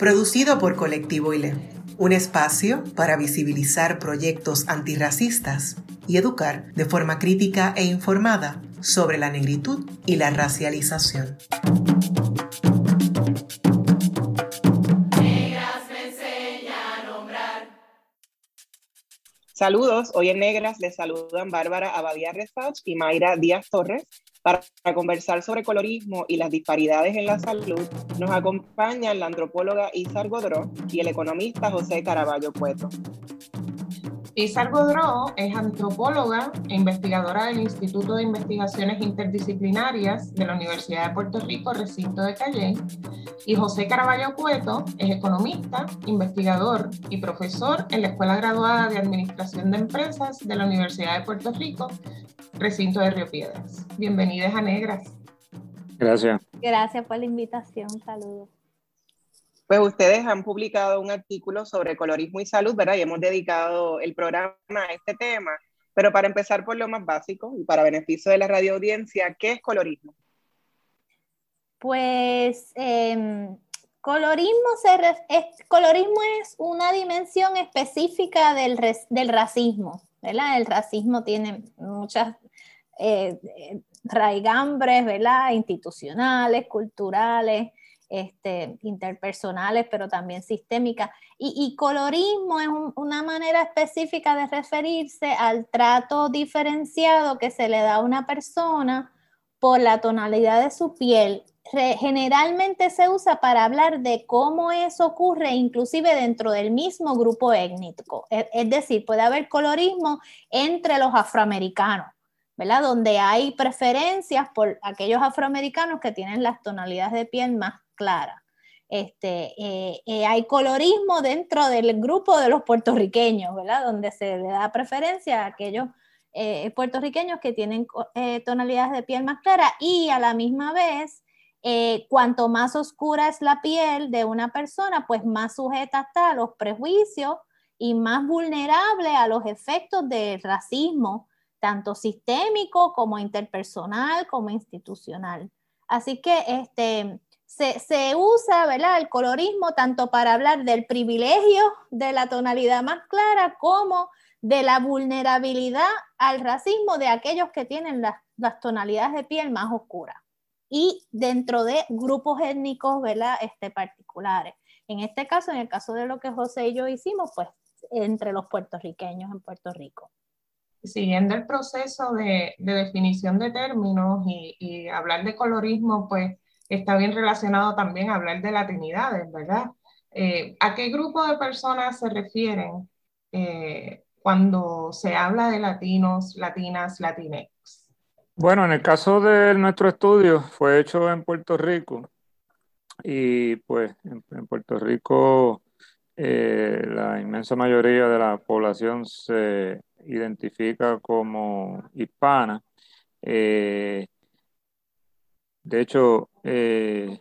producido por Colectivo ILE, un espacio para visibilizar proyectos antirracistas y educar de forma crítica e informada sobre la negritud y la racialización. Saludos, hoy en Negras les saludan Bárbara Abadía Resach y Mayra Díaz Torres para conversar sobre colorismo y las disparidades en la salud, nos acompañan la antropóloga Isar Godró y el economista José Caraballo Cueto. Isar Godró es antropóloga e investigadora del Instituto de Investigaciones Interdisciplinarias de la Universidad de Puerto Rico, recinto de Calley, y José Caraballo Cueto es economista, investigador y profesor en la Escuela Graduada de Administración de Empresas de la Universidad de Puerto Rico, recinto de Río Piedras. Bienvenidas a Negras. Gracias. Gracias por la invitación. Saludos. Pues ustedes han publicado un artículo sobre colorismo y salud, ¿verdad? Y hemos dedicado el programa a este tema. Pero para empezar por lo más básico y para beneficio de la radio audiencia, ¿qué es colorismo? Pues em, colorismo, es, colorismo es una dimensión específica del, del racismo, ¿verdad? El racismo tiene muchas eh, raigambres, ¿verdad? Institucionales, culturales, este, interpersonales, pero también sistémicas. Y, colorismo es una manera específica de referirse al trato diferenciado que se le da a una persona por la tonalidad de su piel. generalmente se usa para hablar de cómo eso ocurre inclusive dentro del mismo grupo étnico. Es, es decir, puede haber colorismo entre los afroamericanos. Donde hay preferencias por aquellos afroamericanos que tienen las tonalidades de piel más clara. Este, eh, eh, hay colorismo dentro del grupo de los puertorriqueños, ¿verdad? Donde se le da preferencia a aquellos eh, puertorriqueños que tienen tonalidades de piel más clara y a la misma vez, cuanto más oscura es la piel de una persona, pues más sujeta está a los prejuicios y más vulnerable a los efectos del racismo, tanto sistémico como interpersonal como institucional. Así que este, se, usa ¿verdad? el colorismo tanto para hablar del privilegio de la tonalidad más clara como de la vulnerabilidad al racismo de aquellos que tienen las, tonalidades de piel más oscuras y dentro de grupos étnicos ¿verdad? Este, particulares. En este caso, en el caso de lo que José y yo hicimos, pues entre los puertorriqueños en Puerto Rico. Siguiendo el proceso de, definición de términos y, hablar de colorismo, pues está bien relacionado también a hablar de latinidades, ¿verdad? Eh, ¿A qué grupo de personas se refieren eh, cuando se habla de latinos, latinas, latinex? Bueno, en el caso de nuestro estudio fue hecho en Puerto Rico y pues en, Puerto Rico eh, la inmensa mayoría de la población se identifica como hispana. De hecho, eh,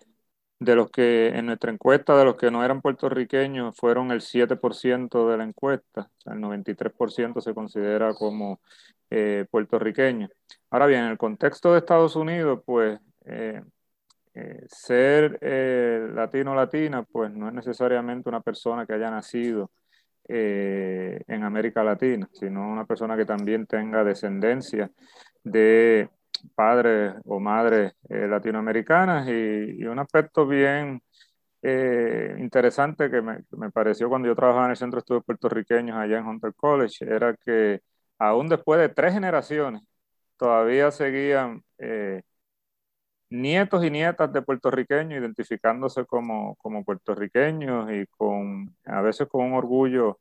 de los que en nuestra encuesta, de los que no eran puertorriqueños, fueron el 7% de la encuesta, el 93% se considera como eh, puertorriqueño. Ahora bien, en el contexto de Estados Unidos, pues eh, ser latino latina, pues no es necesariamente una persona que haya nacido en América Latina, sino una persona que también tenga descendencia de padres o madres eh, latinoamericanas. Y, un aspecto bien eh, interesante que me, me, pareció cuando yo trabajaba en el Centro de Estudios Puertorriqueños allá en Hunter College era que aún después de tres generaciones todavía seguían eh, nietos y nietas de puertorriqueños identificándose como, como puertorriqueños y con a veces con un orgullo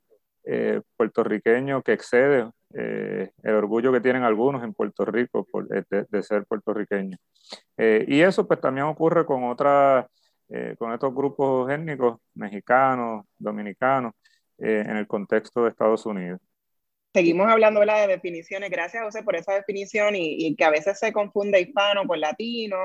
puertorriqueño que excede eh, el orgullo que tienen algunos en Puerto Rico por, de, ser puertorriqueños. Eh, y eso pues también ocurre con otras con estos grupos étnicos mexicanos, dominicanos, en el contexto de Estados Unidos seguimos hablando de definiciones. Gracias, José, por esa definición y, que a veces se confunde hispano con latino.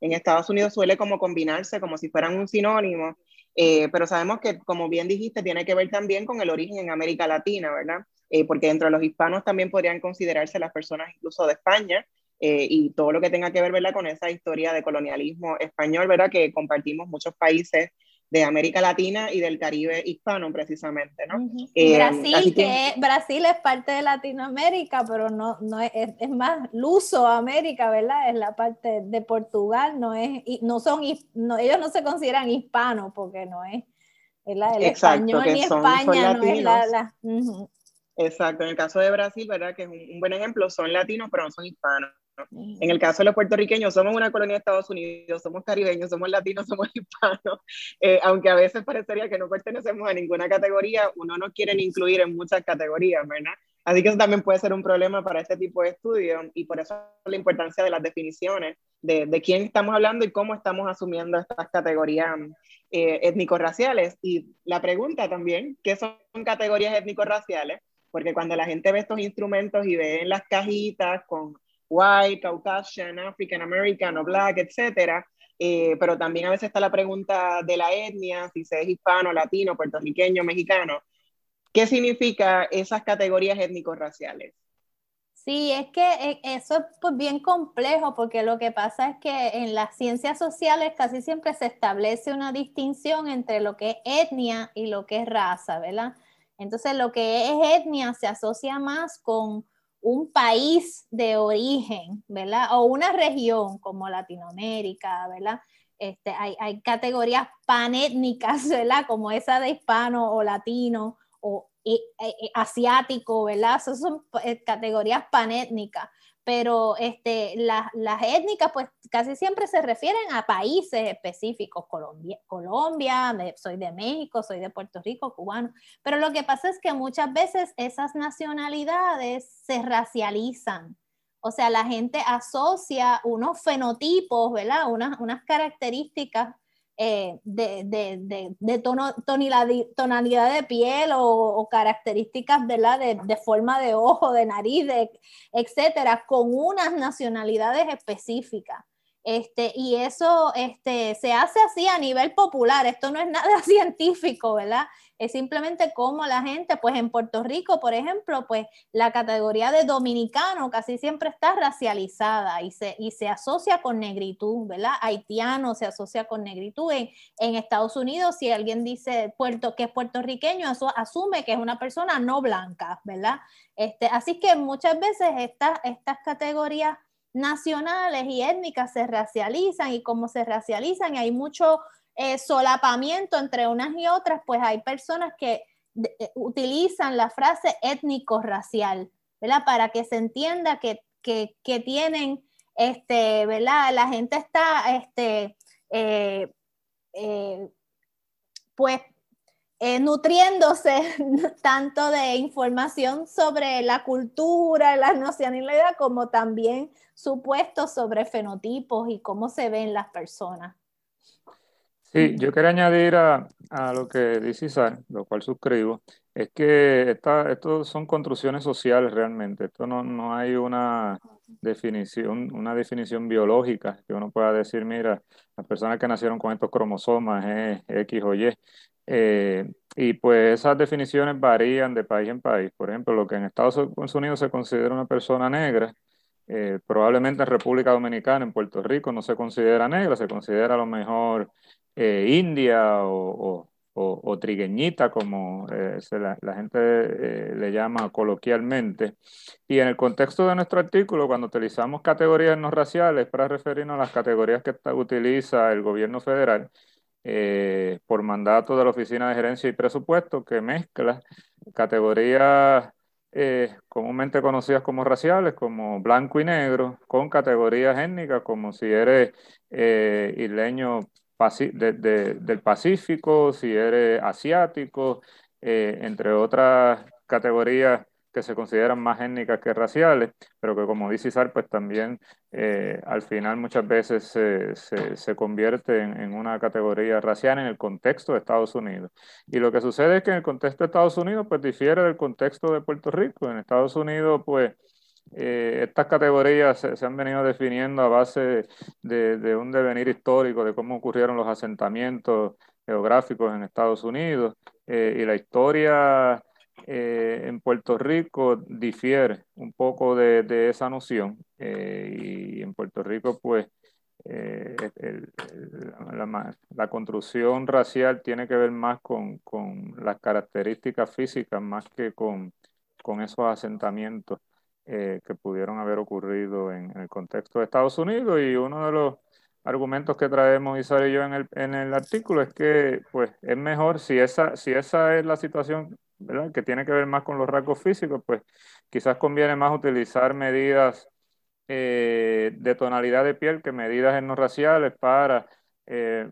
En Estados Unidos suele como combinarse como si fueran un sinónimo, eh, pero sabemos que, como bien dijiste, tiene que ver también con el origen en América Latina, ¿verdad? Eh, porque dentro de los hispanos también podrían considerarse las personas incluso de España eh, y todo lo que tenga que ver, ¿verdad? Con esa historia de colonialismo español, ¿verdad? Que compartimos muchos países de América Latina y del Caribe hispano precisamente, ¿no? Eh, Brasil, que, Brasil es parte de Latinoamérica, pero no, no es, es, más Luso América, ¿verdad? Es la parte de Portugal, no es, no son, no, ellos no se consideran hispanos porque no es, ¿verdad? El español ni España no es la... Exacto, en el caso de Brasil, ¿verdad? Que es un buen ejemplo, son latinos, pero no son hispanos. En el caso de los puertorriqueños, somos una colonia de Estados Unidos, somos caribeños, somos latinos, somos hispanos, eh, aunque a veces parecería que no pertenecemos a ninguna categoría, uno no quiere incluir en muchas categorías, ¿verdad? Así que eso también puede ser un problema para este tipo de estudios y por eso la importancia de las definiciones de, de quién estamos hablando y cómo estamos asumiendo estas categorías eh, étnico-raciales. Y la pregunta también, ¿qué son categorías étnico-raciales? Porque cuando la gente ve estos instrumentos y ve en las cajitas con white, Caucasian, African American o black, etcétera. Eh, pero también a veces está la pregunta de la etnia, si se es hispano, latino, puertorriqueño, mexicano. ¿Qué significa esas categorías étnico-raciales? Sí, es que eh, eso es pues, bien complejo porque lo que pasa es que en las ciencias sociales casi siempre se establece una distinción entre lo que es etnia y lo que es raza, ¿verdad? Entonces lo que es etnia se asocia más con un país de origen, ¿verdad? O una región como Latinoamérica, ¿verdad? Este, hay, hay, categorías panétnicas, ¿verdad? Como esa de hispano o latino o asiático, ¿verdad? Esas son eh, categorías panétnicas pero este, las étnicas pues casi siempre se refieren a países específicos, Colombia, Colombia, soy de México, soy de Puerto Rico, cubano, pero lo que pasa es que muchas veces esas nacionalidades se racializan, o sea, la gente asocia unos fenotipos, ¿verdad? Unas, unas características eh, de, de, de, tonalidad, de piel o, características De, de, forma de ojo, de nariz, etcétera, con unas nacionalidades específicas. Este, y eso este, se hace así a nivel popular, esto no es nada científico, ¿verdad? Es simplemente como la gente, pues en Puerto Rico, por ejemplo, pues la categoría de dominicano casi siempre está racializada y se, y se asocia con negritud, ¿verdad? Haitiano se asocia con negritud. En, Estados Unidos, si alguien dice puerto, que es puertorriqueño, asume que es una persona no blanca, ¿verdad? Este, así que muchas veces estas, estas categorías nacionales y étnicas se racializan y como se racializan y hay mucho eh, solapamiento entre unas y otras, pues hay personas que eh, utilizan la frase étnico-racial, ¿verdad? Para que se entienda que, tienen, este, ¿verdad? La gente está, este, eh, pues nutriéndose tanto de información sobre la cultura, la nacionalidad, como también supuestos sobre fenotipos y cómo se ven las personas. Sí, yo quería añadir a, lo que dice Isaac, lo cual suscribo, es que esta, esto son construcciones sociales realmente, esto no, no hay una definición, una definición biológica que uno pueda decir, mira, las personas que nacieron con estos cromosomas es X o Y. Eh, y pues esas definiciones varían de país en país. Por ejemplo, lo que en Estados Unidos se considera una persona negra, eh, probablemente en República Dominicana, en Puerto Rico, no se considera negra, se considera a lo mejor eh, india o, trigueñita, como eh, la, gente le llama coloquialmente. Y en el contexto de nuestro artículo, cuando utilizamos categorías no raciales para referirnos a las categorías que utiliza el gobierno federal, por mandato de la Oficina de Gerencia y Presupuesto, que mezcla categorías eh, comúnmente conocidas como raciales, como blanco y negro, con categorías étnicas como si eres eh, isleño del Pacífico, si eres asiático, eh, entre otras categorías que se consideran más étnicas que raciales, pero que como dice Isar, pues también eh, al final muchas veces se, se, convierte en, una categoría racial en el contexto de Estados Unidos. Y lo que sucede es que en el contexto de Estados Unidos pues difiere del contexto de Puerto Rico. En Estados Unidos pues eh, estas categorías se, han venido definiendo a base de, de, un devenir histórico, de cómo ocurrieron los asentamientos geográficos en Estados Unidos eh, y la historia eh, en Puerto Rico difiere un poco de, esa noción y en Puerto Rico pues la, la, construcción racial tiene que ver más con, las características físicas más que con, con esos asentamientos eh, que pudieron haber ocurrido en, el contexto de Estados Unidos. Y uno de los argumentos que traemos Isabel y yo en el, en el artículo es que pues es mejor si esa, si esa es la situación ¿verdad? que tiene que ver más con los rasgos físicos, pues quizás conviene más utilizar medidas eh, de tonalidad de piel que medidas no raciales para eh,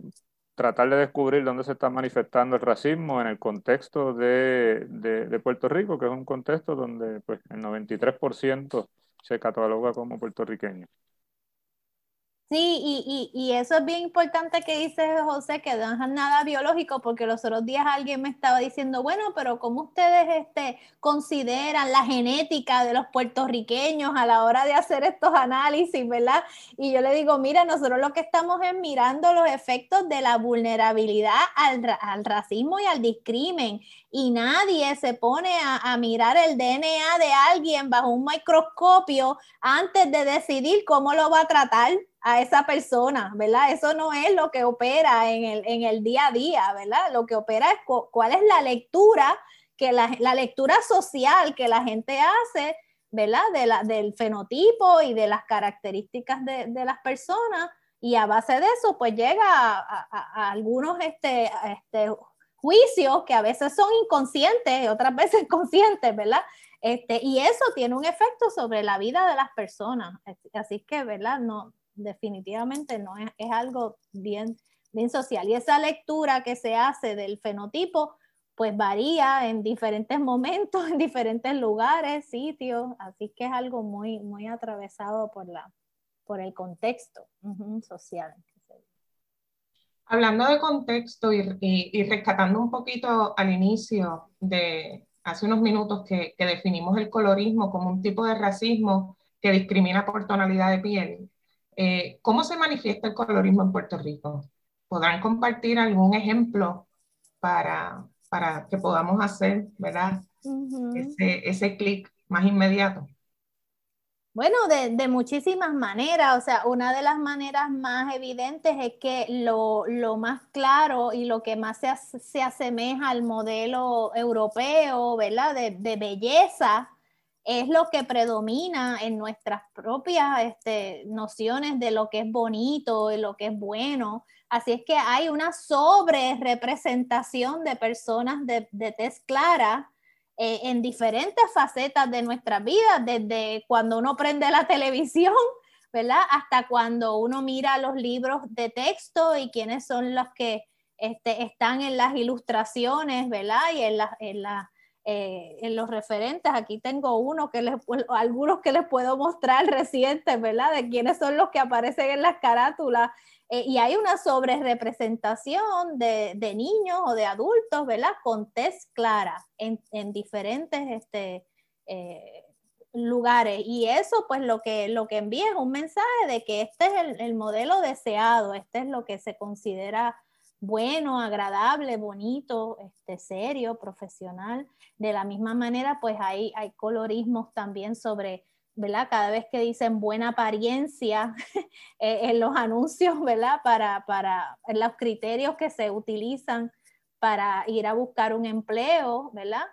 tratar de descubrir dónde se está manifestando el racismo en el contexto de, de, Puerto Rico, que es un contexto donde pues, el 93% se cataloga como puertorriqueño. Sí, y, y, y, eso es bien importante que dice José, que no es nada biológico, porque los otros días alguien me estaba diciendo, bueno, pero ¿cómo ustedes este, consideran la genética de los puertorriqueños a la hora de hacer estos análisis, verdad? Y yo le digo, mira, nosotros lo que estamos es mirando los efectos de la vulnerabilidad al, al racismo y al discrimen, y nadie se pone a, a mirar el DNA de alguien bajo un microscopio antes de decidir cómo lo va a tratar a esa persona, ¿verdad? Eso no es lo que opera en el, en el día a día, ¿verdad? Lo que opera es cuál es la lectura, que la, la, lectura social que la gente hace, ¿verdad? De la, del fenotipo y de las características de, de, las personas, y a base de eso, pues llega a, algunos este, este, juicios que a veces son inconscientes y otras veces conscientes, ¿verdad? Este, y eso tiene un efecto sobre la vida de las personas. Así que, ¿verdad? No, definitivamente no es, es algo bien, bien social. Y esa lectura que se hace del fenotipo, pues varía en diferentes momentos, en diferentes lugares, sitios, así que es algo muy, muy atravesado por, la, por el contexto social. Hablando de contexto y, y, rescatando un poquito al inicio de hace unos minutos que, que, definimos el colorismo como un tipo de racismo que discrimina por tonalidad de piel, eh, ¿Cómo se manifiesta el colorismo en Puerto Rico? ¿Podrán compartir algún ejemplo para, para que podamos hacer, ¿verdad? Ese, ese clic más inmediato. Bueno, de, de, muchísimas maneras. O sea, una de las maneras más evidentes es que lo, lo más claro y lo que más se, se, asemeja al modelo europeo, ¿verdad? De, de belleza, es lo que predomina en nuestras propias este, nociones de lo que es bonito y lo que es bueno. Así es que hay una sobre representación de personas de, de tez clara eh, en diferentes facetas de nuestra vida, desde cuando uno prende la televisión, ¿verdad? Hasta cuando uno mira los libros de texto y quiénes son los que este, están en las ilustraciones, ¿verdad? Y en, la, en, la, eh, en los referentes, aquí tengo uno que les, algunos que les puedo mostrar recientes, ¿verdad? De quiénes son los que aparecen en las carátulas. Eh, y hay una sobre representación de, de, niños o de adultos, ¿verdad? Con test clara en, en diferentes este, eh, lugares. Y eso, pues, lo que, lo que envía es un mensaje de que este es el, el modelo deseado, este es lo que se considera bueno, agradable, bonito, este, serio, profesional. De la misma manera, pues hay, hay colorismos también sobre, ¿verdad? Cada vez que dicen buena apariencia eh, en los anuncios, ¿verdad? Para, para los criterios que se utilizan para ir a buscar un empleo, ¿verdad?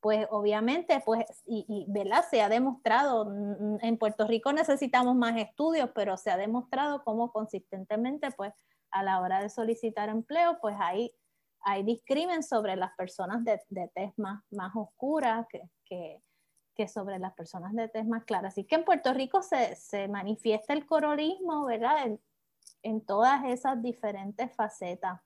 Pues obviamente, pues, y, y. Se ha demostrado, mm, en Puerto Rico necesitamos más estudios, pero se ha demostrado cómo consistentemente, pues, a la hora de solicitar empleo, pues hay, hay discrimen sobre las personas de, de tez más, más oscura que, que, sobre las personas de tez más clara. Así que en Puerto Rico se, se manifiesta el colorismo, ¿verdad? En, en, todas esas diferentes facetas.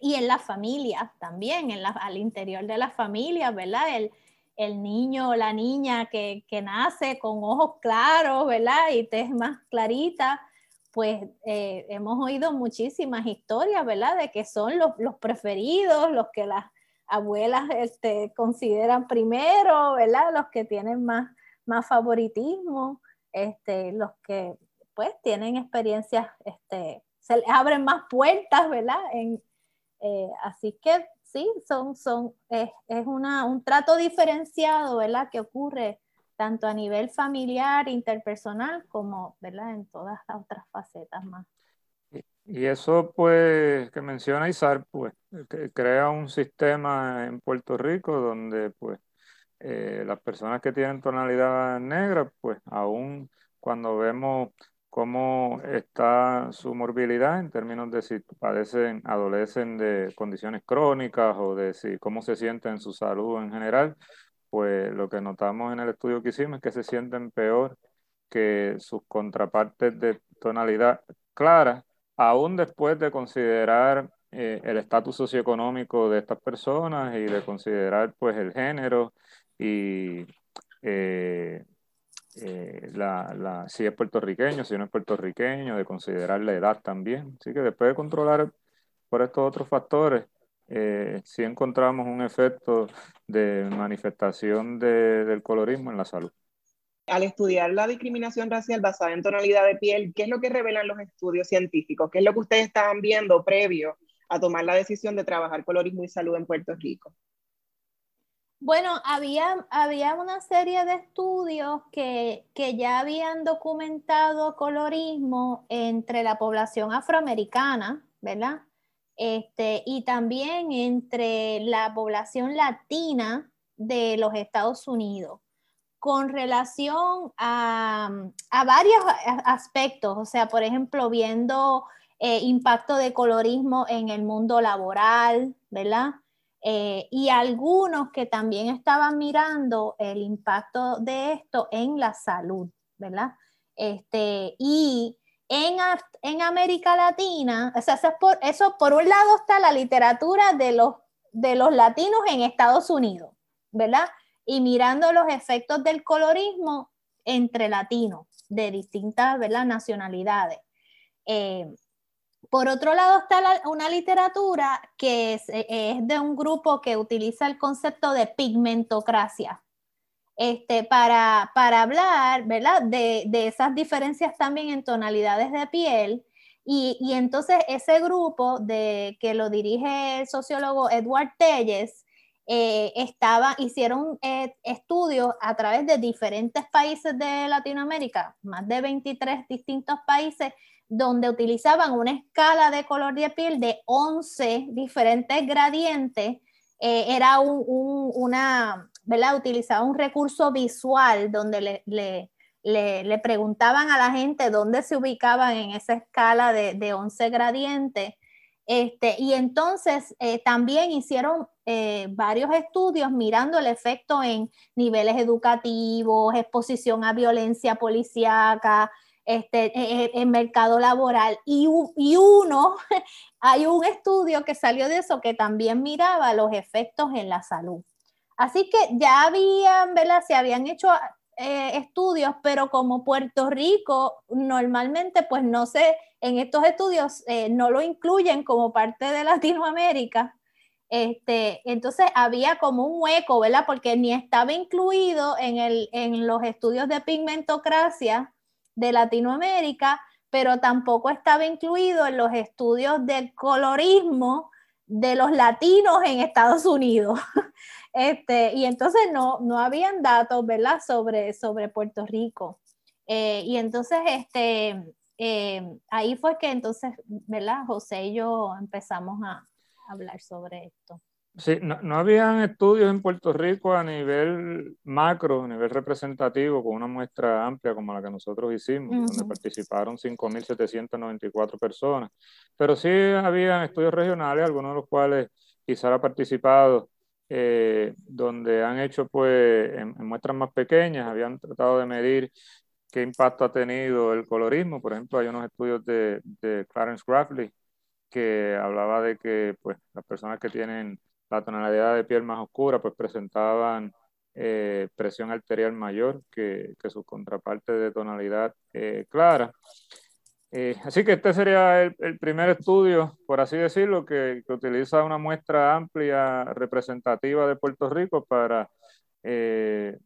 Y en las familias también, en la, al interior de las familias, ¿verdad? El, el niño o la niña que, nace con ojos claros, ¿verdad? Y tez más clarita, pues eh, hemos oído muchísimas historias, ¿verdad? De que son los, preferidos, los que las abuelas este, consideran primero, ¿verdad? Los que tienen más, más favoritismo, este, los que pues tienen experiencias, este, se les abren más puertas, ¿verdad? Eh, así que sí, son, son, es, una, un trato diferenciado, ¿verdad? Que ocurre tanto a nivel familiar, interpersonal, como, ¿verdad? En todas las otras facetas más. Y eso, pues, que menciona Isar, pues, crea un sistema en Puerto Rico donde, pues, eh, las personas que tienen tonalidad negra, pues, aún cuando vemos cómo está su morbilidad en términos de si padecen, adolecen de condiciones crónicas o de si cómo se sienten en su salud en general, pues lo que notamos en el estudio que hicimos es que se sienten peor que sus contrapartes de tonalidad clara, aún después de considerar eh, el estatus socioeconómico de estas personas y de considerar pues el género y eh, eh, la, si es puertorriqueño, si no es puertorriqueño, de considerar la edad también. Así que después de controlar por estos otros factores, eh, si encontramos un efecto de manifestación del colorismo en la salud. Al estudiar la discriminación racial basada en tonalidad de piel, ¿qué es lo que revelan los estudios científicos? ¿Qué es lo que ustedes estaban viendo previo a tomar la decisión de trabajar colorismo y salud en Puerto Rico? Bueno, había, había una serie de estudios que, ya habían documentado colorismo entre la población afroamericana, ¿verdad? Este, y también entre la población latina de los Estados Unidos, con relación a, varios aspectos, o sea, por ejemplo, viendo eh, impacto de colorismo en el mundo laboral, ¿verdad? Eh, y algunos que también estaban mirando el impacto de esto en la salud, ¿verdad? Este, y en, en América Latina, o sea, eso por, un lado está la literatura de los, de los latinos en Estados Unidos, ¿verdad? Y mirando los efectos del colorismo entre latinos de distintas ¿verdad? nacionalidades. Eh, por otro lado está una literatura que eh, es, de un grupo que utiliza el concepto de pigmentocracia este, para, hablar ¿verdad? De, esas diferencias también en tonalidades de piel. Y, entonces ese grupo de, que lo dirige el sociólogo Edward Telles, eh, estaba, hicieron eh, estudios a través de diferentes países de Latinoamérica, más de 23 distintos países, donde utilizaban una escala de color de piel de 11 diferentes gradientes. Eh, era un, una, ¿verdad? Utilizaba un recurso visual donde le, le, preguntaban a la gente dónde se ubicaban en esa escala de, de 11 gradientes. Este, y entonces eh, también hicieron eh, varios estudios mirando el efecto en niveles educativos, exposición a violencia policíaca, este, e, e, en mercado laboral. Y, y, uno, hay un estudio que salió de eso que también miraba los efectos en la salud. Así que ya habían, ¿verdad? Se habían hecho eh, estudios, pero como Puerto Rico normalmente, pues no sé, en estos estudios eh, no lo incluyen como parte de Latinoamérica. Este, entonces había como un hueco, ¿verdad? Porque ni estaba incluido en, el, en los estudios de pigmentocracia, de Latinoamérica, pero tampoco estaba incluido en los estudios del colorismo de los latinos en Estados Unidos. Este, y entonces no, no habían datos, ¿verdad?, sobre, sobre Puerto Rico. Eh, y entonces, este, eh, ahí fue que entonces, ¿verdad? José y yo empezamos a hablar sobre esto. Sí, no, no habían estudios en Puerto Rico a nivel macro, a nivel representativo, con una muestra amplia como la que nosotros hicimos, donde participaron 5.794 personas. Pero sí habían estudios regionales, algunos de los cuales quizá ha participado, eh, donde han hecho pues en, muestras más pequeñas, habían tratado de medir qué impacto ha tenido el colorismo. Por ejemplo, hay unos estudios de, de Clarence Grafley que hablaba de que pues las personas que tienen la tonalidad de piel más oscura, pues presentaban eh, presión arterial mayor que, que su contraparte de tonalidad eh, clara. Eh, así que este sería el, primer estudio, por así decirlo, que, que, utiliza una muestra amplia representativa de Puerto Rico para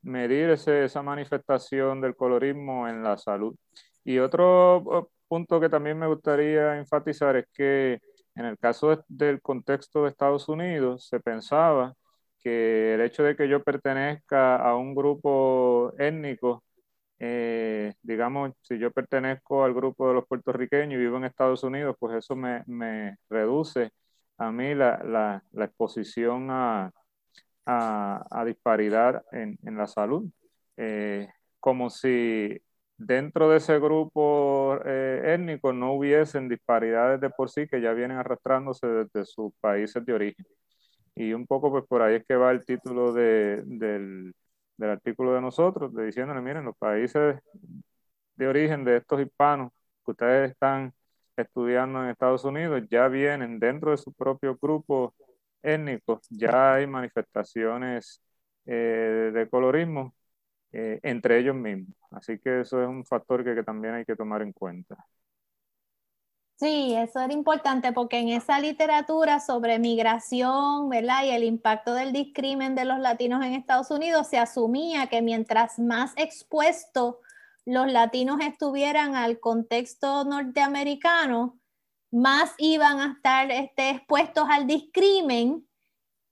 medir ese, esa manifestación del colorismo en la salud. Y otro punto que también me gustaría enfatizar es que en el caso del contexto de Estados Unidos se pensaba que el hecho de que yo pertenezca a un grupo étnico, eh, digamos, si yo pertenezco al grupo de los puertorriqueños y vivo en Estados Unidos, pues eso me, reduce a mí la, exposición a, disparidad en, en la salud. Eh, como si dentro de ese grupo eh, étnico no hubiesen disparidades de por sí que ya vienen arrastrándose desde sus países de origen. Y un poco pues por ahí es que va el título de, del, del, artículo de nosotros, de diciéndole, miren, los países de origen de estos hispanos que ustedes están estudiando en Estados Unidos ya vienen dentro de su propio grupo étnico, ya hay manifestaciones eh, de colorismo eh, entre ellos mismos. Así que eso es un factor que, que también hay que tomar en cuenta. Sí, eso era importante porque en esa literatura sobre migración, ¿verdad? Y el impacto del discrimen de los latinos en Estados Unidos, se asumía que mientras más expuestos los latinos estuvieran al contexto norteamericano, más iban a estar este, expuestos al discrimen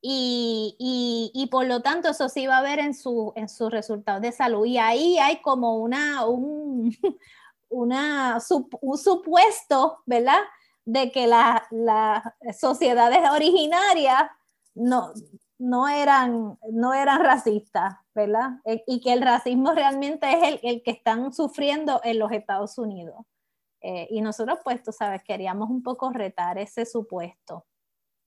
y, y, por lo tanto eso se iba a ver en, su, en sus resultados de salud. Y ahí hay como una, un, una, un supuesto, ¿verdad? De que las sociedades originarias no, no, eran, no eran racistas, ¿verdad? E, y que el racismo realmente es el, el que están sufriendo en los Estados Unidos. Eh, y nosotros, pues, tú sabes, queríamos un poco retar ese supuesto.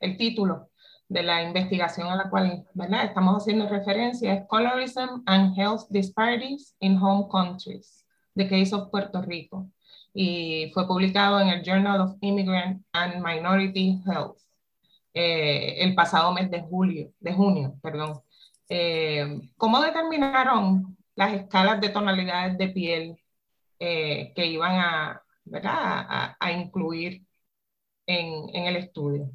El título de la investigación a la cual estamos haciendo referencia es Colorism and Health Disparities in Home Countries. The Case of Puerto Rico y fue publicado en el Journal of Immigrant and Minority Health eh, el pasado mes de julio, de junio, perdón. Eh, ¿Cómo determinaron las escalas de tonalidades de piel eh, que iban a, a, a incluir en, en, el estudio?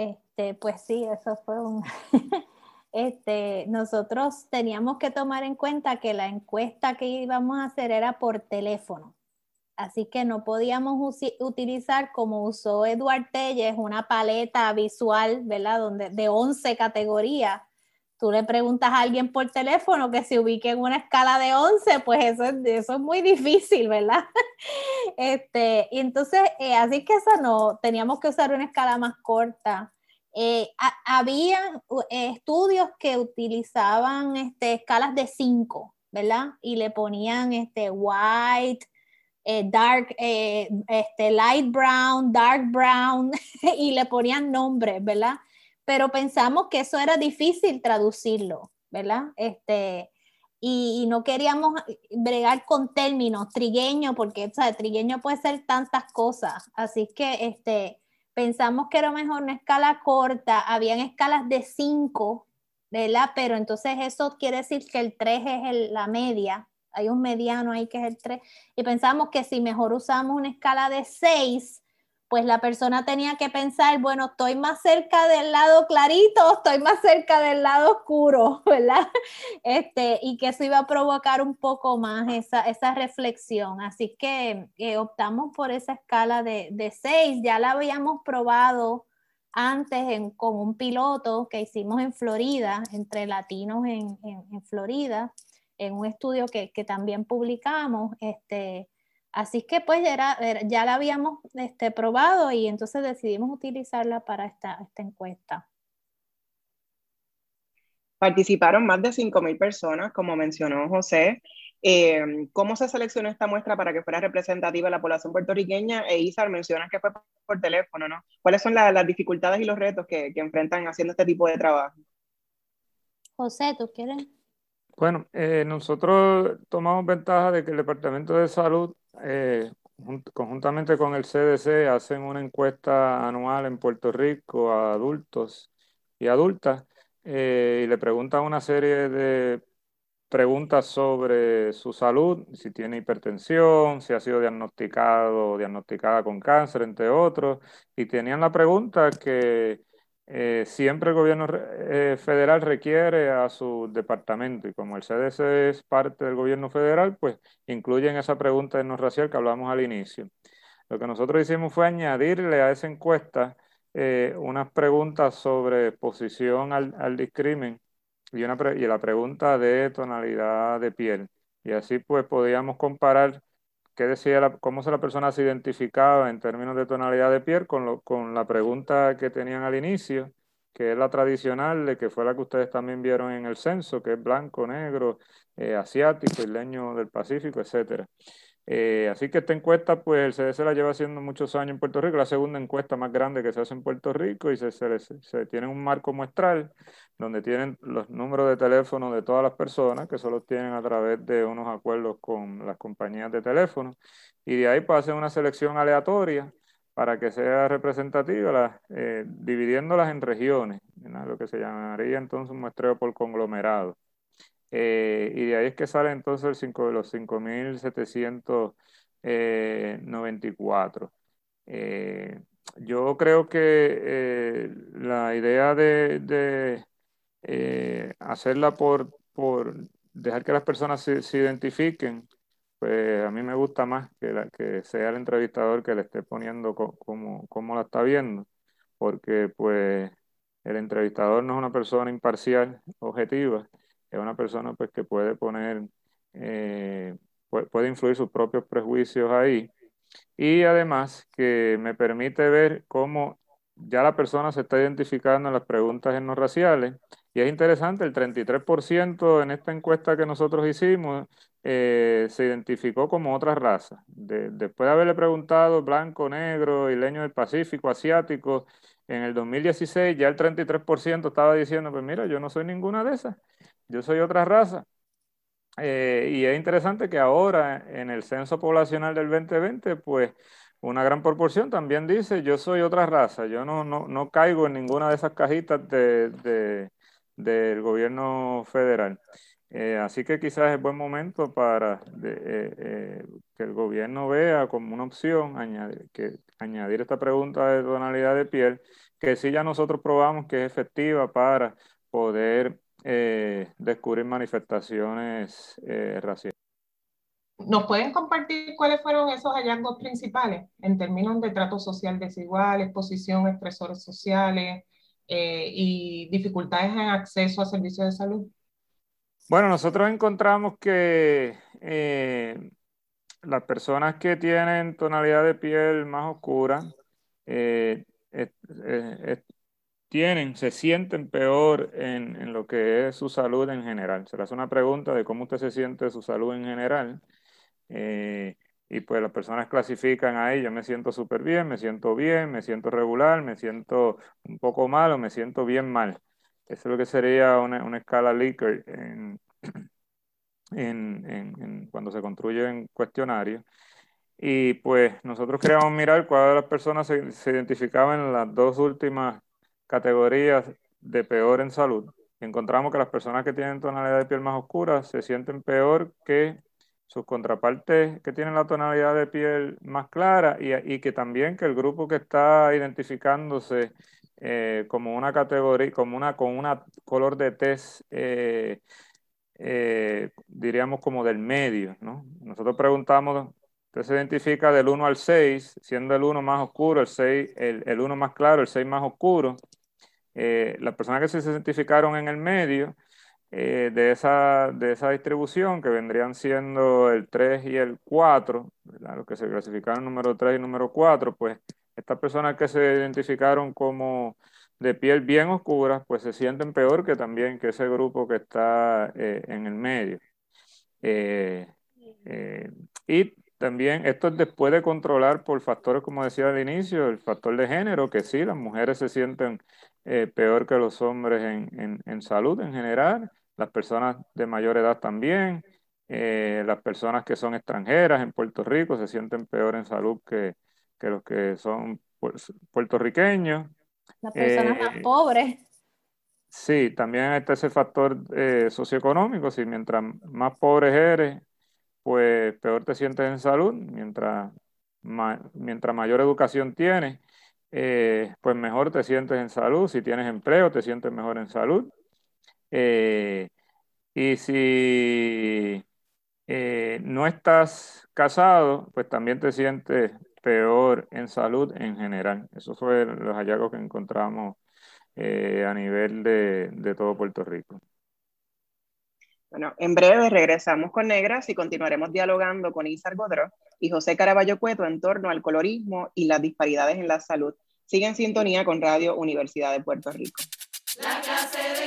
Este, pues sí, eso fue un este, nosotros teníamos que tomar en cuenta que la encuesta que íbamos a hacer era por teléfono. Así que no podíamos utilizar, como usó Eduard Telles, una paleta visual, ¿verdad? Donde, de 11 categorías. Tú le preguntas a alguien por teléfono que se ubique en una escala de 11, pues eso es, muy difícil, ¿verdad? Este, entonces, eh, así que eso no, teníamos que usar una escala más corta. Eh, había eh, estudios que utilizaban este, escalas de 5, ¿verdad? Y le ponían este, white, eh, dark, este, light brown, dark brown, y le ponían nombres, ¿verdad? Pero pensamos que eso era difícil traducirlo, ¿verdad? Este, y, no queríamos bregar con términos trigueño, porque, ¿sabes? Trigueño puede ser tantas cosas, así que, este, pensamos que era mejor una escala corta, habían escalas de 5, ¿verdad? Pero entonces eso quiere decir que el 3 es la media, hay un mediano ahí que es el 3, y pensamos que si mejor usamos una escala de 6, pues la persona tenía que pensar, bueno, estoy más cerca del lado clarito, estoy más cerca del lado oscuro, ¿verdad? Este, y que eso iba a provocar un poco más esa, esa reflexión. Así que optamos por esa escala de, de seis, ya la habíamos probado antes en, con un piloto que hicimos en Florida, entre latinos en, en, en Florida, en un estudio que, que también publicamos, este, Así que pues ya, ya la habíamos este, probado y entonces decidimos utilizarla para esta, esta encuesta. Participaron más de 5.000 personas, como mencionó José. Eh, ¿Cómo se seleccionó esta muestra para que fuera representativa de la población puertorriqueña? E Isar, mencionas que fue por teléfono, ¿no? ¿Cuáles son las dificultades y los retos que, que, enfrentan haciendo este tipo de trabajo? José, ¿tú quieres? Bueno, eh, nosotros tomamos ventaja de que el Departamento de Salud eh, conjuntamente con el CDC, hacen una encuesta anual en Puerto Rico a adultos y adultas y le preguntan una serie de preguntas sobre su salud, si tiene hipertensión, si ha sido diagnosticado o diagnosticada con cáncer, entre otros, y tenían la pregunta que eh, siempre el gobierno eh, federal requiere a su departamento y como el CDC es parte del gobierno federal, pues incluyen esa pregunta de no racial que hablamos al inicio. Lo que nosotros hicimos fue añadirle a esa encuesta eh, unas preguntas sobre exposición al, al discrimen y, una y la pregunta de tonalidad de piel. Y así pues podíamos comparar qué decía la, cómo se la persona se identificaba en términos de tonalidad de piel con, lo, con la pregunta que tenían al inicio, que es la tradicional, de que fue la que ustedes también vieron en el censo, que es blanco, negro, eh, asiático, isleño del Pacífico, etcétera. Eh, así que esta encuesta, pues el CDC la lleva haciendo muchos años en Puerto Rico, la segunda encuesta más grande que se hace en Puerto Rico y se, tiene un marco muestral donde tienen los números de teléfono de todas las personas que solo tienen a través de unos acuerdos con las compañías de teléfono y de ahí pues hacen una selección aleatoria para que sea representativa, eh, dividiéndolas en regiones, lo que se llamaría entonces un muestreo por conglomerado. Eh, y de ahí es que sale entonces el 5, los 5.794. Eh, yo creo que eh, la idea de, hacerla por, por dejar que las personas se, identifiquen, pues a mí me gusta más que, la, que sea el entrevistador que le esté poniendo cómo como la está viendo, porque pues el entrevistador no es una persona imparcial, objetiva, es una persona pues que puede poner, eh, puede, influir sus propios prejuicios ahí. Y además que me permite ver cómo ya la persona se está identificando en las preguntas no raciales. Y es interesante, el 33% en esta encuesta que nosotros hicimos eh, se identificó como otra raza. después de haberle preguntado blanco, negro, isleño del Pacífico, asiático, en el 2016 ya el 33% estaba diciendo, pues mira, yo no soy ninguna de esas yo soy otra raza. Eh, y es interesante que ahora en el censo poblacional del 2020, pues una gran proporción también dice yo soy otra raza, yo no, no, caigo en ninguna de esas cajitas de, del gobierno federal. Eh, así que quizás es buen momento para eh, que el gobierno vea como una opción añadir, que, añadir esta pregunta de tonalidad de piel, que sí ya nosotros probamos que es efectiva para poder eh, descubrir manifestaciones eh, raciales. ¿Nos pueden compartir cuáles fueron esos hallazgos principales en términos de trato social desigual, exposición a estresores sociales eh, y dificultades en acceso a servicios de salud? Bueno, nosotros encontramos que las personas que tienen tonalidad de piel más oscura tienen, se sienten peor en, lo que es su salud en general. Se le hace una pregunta de cómo usted se siente su salud en general. Eh, y pues las personas clasifican ahí, yo me siento súper bien, me siento bien, me siento regular, me siento un poco mal o me siento bien mal. Eso es lo que sería una, escala Likert en, en, cuando se construyen cuestionarios. Y pues nosotros queríamos mirar cuáles de las personas se, se identificaban en las dos últimas categorías de peor en salud, encontramos que las personas que tienen tonalidad de piel más oscura se sienten peor que sus contrapartes que tienen la tonalidad de piel más clara y, que también que el grupo que está identificándose eh, como una categoría, como una, con una color de test, eh, eh, diríamos como del medio, ¿no? Nosotros preguntamos, usted se identifica del 1 al 6, siendo el 1 más oscuro, el 6, el, el 1 más claro, el 6 más oscuro, eh, las personas que se identificaron en el medio eh, de, esa, de esa distribución, que vendrían siendo el 3 y el 4, lo que se clasificaron número 3 y número 4, pues estas personas que se identificaron como de piel bien oscura, pues se sienten peor que también que ese grupo que está eh, en el medio. y también esto es después de controlar por factores, como decía al inicio, el factor de género, que sí, las mujeres se sienten eh, peor que los hombres en, salud en general, las personas de mayor edad también, eh, las personas que son extranjeras en Puerto Rico se sienten peor en salud que, los que son puertorriqueños. Las personas más eh, pobres. Sí, también está ese factor eh, socioeconómico, si mientras más pobre eres, pues peor te sientes en salud, mientras, mientras mayor educación tienes, eh, pues mejor te sientes en salud, si tienes empleo te sientes mejor en salud. Eh, y si no estás casado, pues también te sientes peor en salud en general. Eso fue los hallazgos que encontramos eh, a nivel de, todo Puerto Rico. Bueno, en breve regresamos con Negras y continuaremos dialogando con Isar Godró y José Caraballo Cueto en torno al colorismo y las disparidades en la salud. Sigue en sintonía con Radio Universidad de Puerto Rico. La clase de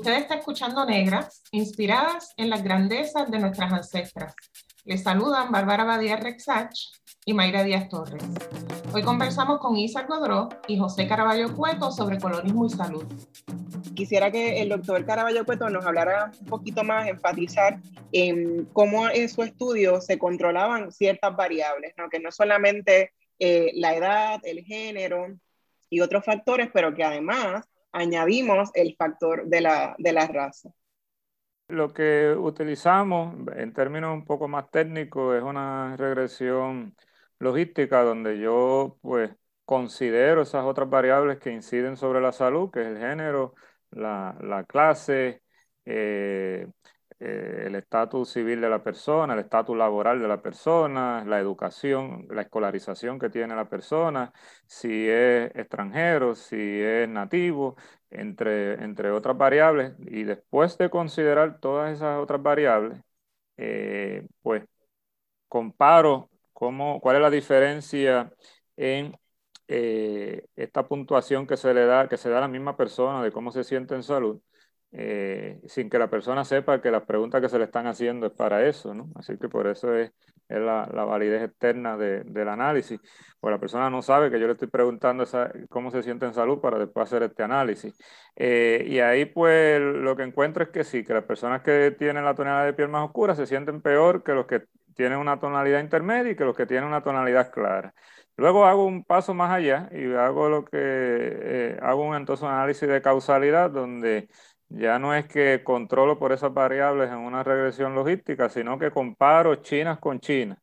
Usted está escuchando Negras, inspiradas en las grandezas de nuestras ancestras. Les saludan Bárbara Badía Rexach y Mayra Díaz Torres. Hoy conversamos con Isa Godró y José Caraballo Cueto sobre colorismo y salud. Quisiera que el doctor Caraballo Cueto nos hablara un poquito más, enfatizar en cómo en su estudio se controlaban ciertas variables, ¿no? que no solamente eh, la edad, el género y otros factores, pero que además añadimos el factor de la, de la raza. Lo que utilizamos en términos un poco más técnicos es una regresión logística donde yo pues considero esas otras variables que inciden sobre la salud, que es el género, la, la clase, eh, eh, el estatus civil de la persona, el estatus laboral de la persona, la educación, la escolarización que tiene la persona, si es extranjero, si es nativo, entre, entre otras variables. Y después de considerar todas esas otras variables, eh, pues comparo cómo, cuál es la diferencia en eh, esta puntuación que se le da, que se da a la misma persona de cómo se siente en salud eh, sin que la persona sepa que las preguntas que se le están haciendo es para eso, ¿no? Así que por eso es, la, validez externa del análisis, pues la persona no sabe que yo le estoy preguntando cómo se siente en salud para después hacer este análisis. Eh, y ahí pues lo que encuentro es que sí, que las personas que tienen la tonalidad de piel más oscura se sienten peor que los que tienen una tonalidad intermedia y que los que tienen una tonalidad clara. Luego hago un paso más allá y hago lo que eh, hago un entonces un análisis de causalidad donde ya no es que controlo por esas variables en una regresión logística, sino que comparo chinas con chinas.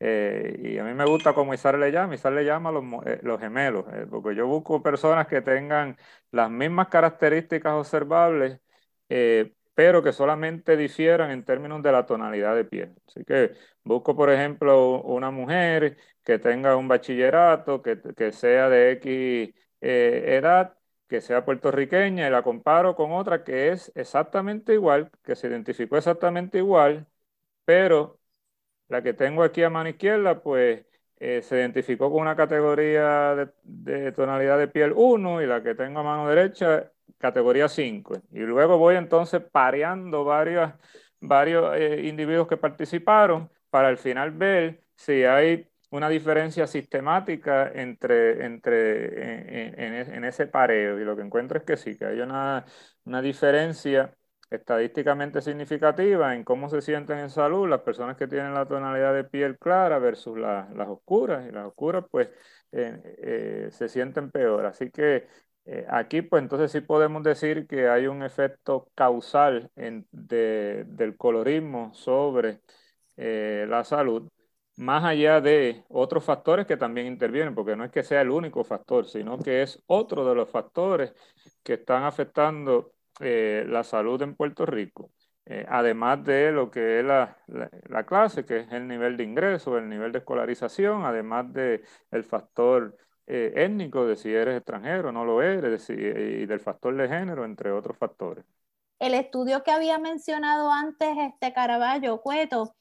Eh, y a mí me gusta como Isar le llama, Isar le llama los, eh, los gemelos, eh, porque yo busco personas que tengan las mismas características observables, pero que solamente difieran en términos de la tonalidad de piel. Así que busco, por ejemplo, una mujer que tenga un bachillerato, que, que sea de X edad, que sea puertorriqueña y la comparo con otra que es exactamente igual, que se identificó exactamente igual, pero la que tengo aquí a mano izquierda, pues eh, se identificó con una categoría de, tonalidad de piel 1 y la que tengo a mano derecha, categoría 5. Y luego voy entonces pareando varios, varios eh, individuos que participaron para al final ver si hay una diferencia sistemática entre, entre en, ese pareo. Y lo que encuentro es que sí, que hay una, una diferencia estadísticamente significativa en cómo se sienten en salud las personas que tienen la tonalidad de piel clara versus las oscuras. Y las oscuras pues eh, eh, se sienten peor. Así que eh, aquí pues entonces sí podemos decir que hay un efecto causal en, del colorismo sobre la salud más allá de otros factores que también intervienen, porque no es que sea el único factor, sino que es otro de los factores que están afectando eh, la salud en Puerto Rico, eh, además de lo que es la, clase, que es el nivel de ingreso, el nivel de escolarización, además del el factor eh, étnico, de si eres extranjero, no lo eres, y del factor de género, entre otros factores. El estudio que había mencionado antes, este Caraballo Cueto,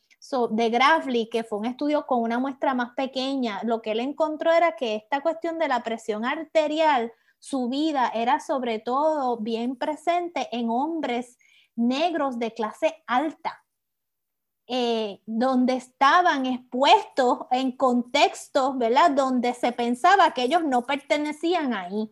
de Grafly, que fue un estudio con una muestra más pequeña, lo que él encontró era que esta cuestión de la presión arterial su vida era sobre todo bien presente en hombres negros de clase alta, eh, donde estaban expuestos en contextos, ¿verdad? Donde se pensaba que ellos no pertenecían ahí.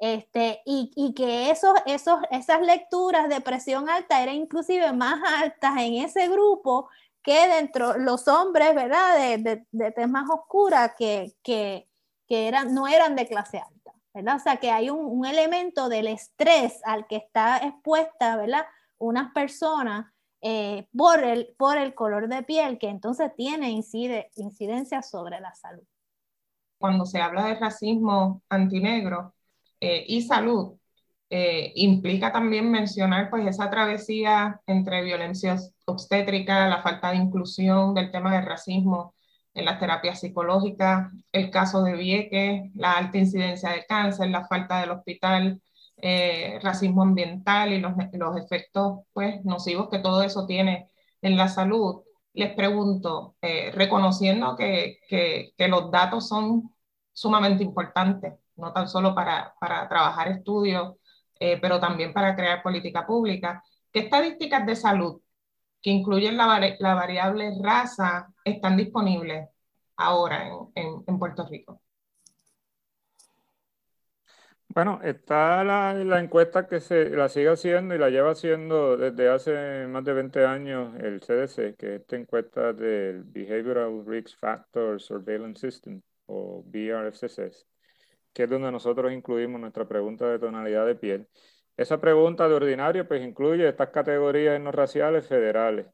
Este, y, que esos, esos, esas lecturas de presión alta eran inclusive más altas en ese grupo que dentro los hombres, ¿verdad? De, de, de tez más oscura que, que, que eran, no eran de clase alta, ¿verdad? O sea que hay un, un, elemento del estrés al que está expuesta, ¿verdad? Unas personas eh, por, el, por el color de piel que entonces tiene incide, incidencia sobre la salud. Cuando se habla de racismo antinegro eh, y salud, eh, implica también mencionar pues esa travesía entre violencia obstétrica, la falta de inclusión del tema del racismo en las terapias psicológicas, el caso de Vieques, la alta incidencia de cáncer, la falta del hospital, eh, racismo ambiental y los, los, efectos pues, nocivos que todo eso tiene en la salud. Les pregunto, eh, reconociendo que, que, los datos son sumamente importantes, no tan solo para, para trabajar estudios, eh, pero también para crear política pública, ¿qué estadísticas de salud que incluyen la, variable raza están disponibles ahora en, Puerto Rico? Bueno, está la, la, encuesta que se la sigue haciendo y la lleva haciendo desde hace más de 20 años el CDC, que es esta encuesta del Behavioral Risk Factor Surveillance System, o BRFCS, que es donde nosotros incluimos nuestra pregunta de tonalidad de piel. Esa pregunta de ordinario pues incluye estas categorías no raciales federales.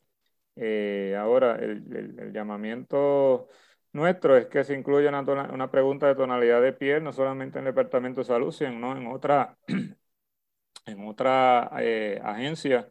Eh, ahora, el, llamamiento nuestro es que se incluya una, una, pregunta de tonalidad de piel, no solamente en el Departamento de Salud, sino en otra, en otra eh, agencia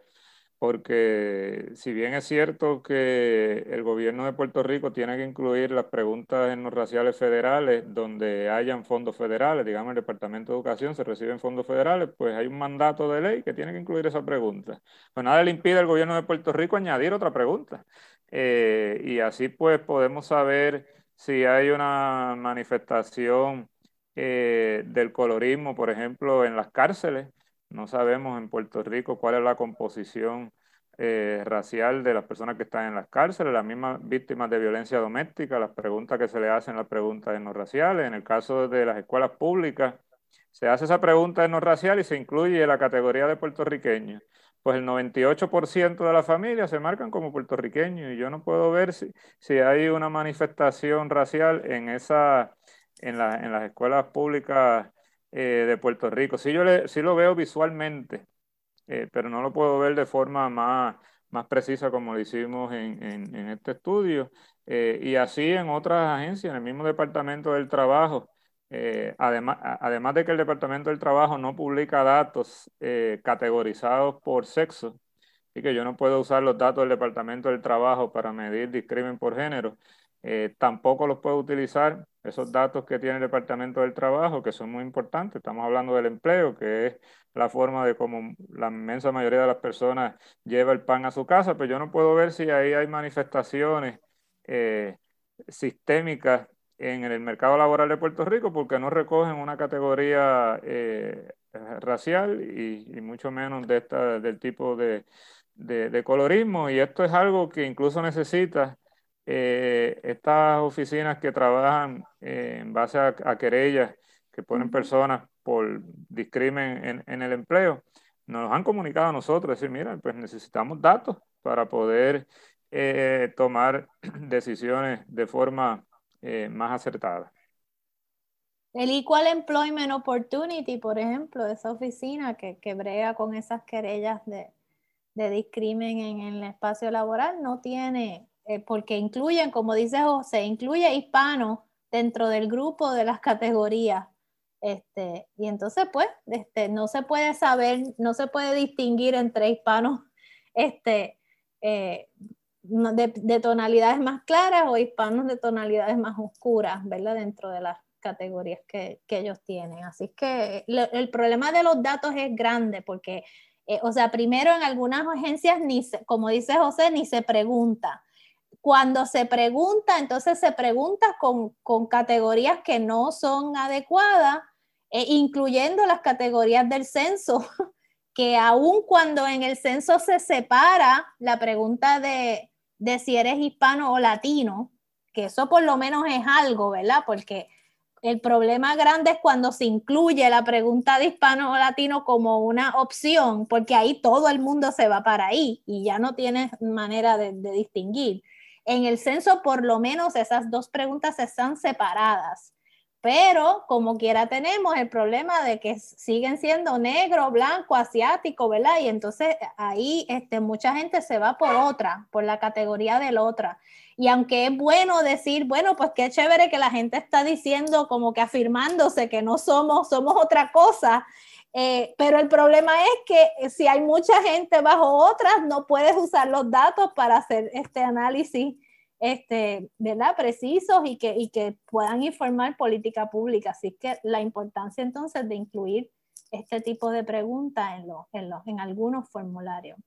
porque si bien es cierto que el gobierno de Puerto Rico tiene que incluir las preguntas en los raciales federales donde hayan fondos federales, digamos el Departamento de Educación se reciben fondos federales, pues hay un mandato de ley que tiene que incluir esa pregunta. Pues nada le impide al gobierno de Puerto Rico añadir otra pregunta. Eh, y así pues podemos saber si hay una manifestación eh, del colorismo, por ejemplo, en las cárceles no sabemos en Puerto Rico cuál es la composición eh, racial de las personas que están en las cárceles, las mismas víctimas de violencia doméstica, las preguntas que se le hacen, las preguntas no raciales. En el caso de las escuelas públicas, se hace esa pregunta no racial y se incluye la categoría de puertorriqueños. Pues el 98% de las familias se marcan como puertorriqueños y yo no puedo ver si, si hay una manifestación racial en, esa, en, en las escuelas públicas eh, de Puerto Rico. Sí, yo le, sí lo veo visualmente, eh, pero no lo puedo ver de forma más, más precisa como lo hicimos en, en, este estudio. Eh, y así en otras agencias, en el mismo Departamento del Trabajo. además, además de que el Departamento del Trabajo no publica datos categorizados por sexo, y que yo no puedo usar los datos del Departamento del Trabajo para medir discrimen por género, tampoco los puedo utilizar esos datos que tiene el Departamento del Trabajo, que son muy importantes. Estamos hablando del empleo, que es la forma de cómo la inmensa mayoría de las personas lleva el pan a su casa, pero yo no puedo ver si ahí hay manifestaciones eh, sistémicas en el mercado laboral de Puerto Rico porque no recogen una categoría eh, racial y, mucho menos de esta, del tipo de, de colorismo. Y esto es algo que incluso necesita eh, estas oficinas que trabajan eh, en base a, querellas que ponen personas por discrimen en, el empleo, nos han comunicado a nosotros, decir, mira, pues necesitamos datos para poder eh, tomar decisiones de forma más acertada. El Equal Employment Opportunity, por ejemplo, esa oficina que, que brega con esas querellas de, de discrimen en el espacio laboral, no tiene eh, porque incluyen, como dice José, incluye hispanos dentro del grupo de las categorías. Este, y entonces, pues, este, no se puede saber, no se puede distinguir entre hispanos este, eh, de, tonalidades más claras o hispanos de tonalidades más oscuras, ¿verdad? Dentro de las categorías que, ellos tienen. Así que el problema de los datos es grande porque, eh, o sea, primero en algunas agencias, ni como dice José, ni se pregunta cuando se pregunta, entonces se pregunta con, categorías que no son adecuadas eh, incluyendo las categorías del censo, que aun cuando en el censo se separa la pregunta de, de si eres hispano o latino, que eso por lo menos es algo, ¿verdad? Porque el problema grande es cuando se incluye la pregunta de hispano o latino como una opción, porque ahí todo el mundo se va para ahí y ya no tienes manera de, distinguir. En el censo, por lo menos, esas dos preguntas están separadas pero como quiera tenemos el problema de que siguen siendo negro, blanco, asiático, ¿verdad? Y entonces ahí este, mucha gente se va por otra, por la categoría del otra. Y aunque es bueno decir, bueno, pues qué chévere que la gente está diciendo como que afirmándose que no somos, somos otra cosa, eh, pero el problema es que si hay mucha gente bajo otras, no puedes usar los datos para hacer este análisis, este, ¿verdad? Precisos y que, y que puedan informar política pública. Así que la importancia entonces de incluir este tipo de preguntas en, los, en, los, en algunos formularios.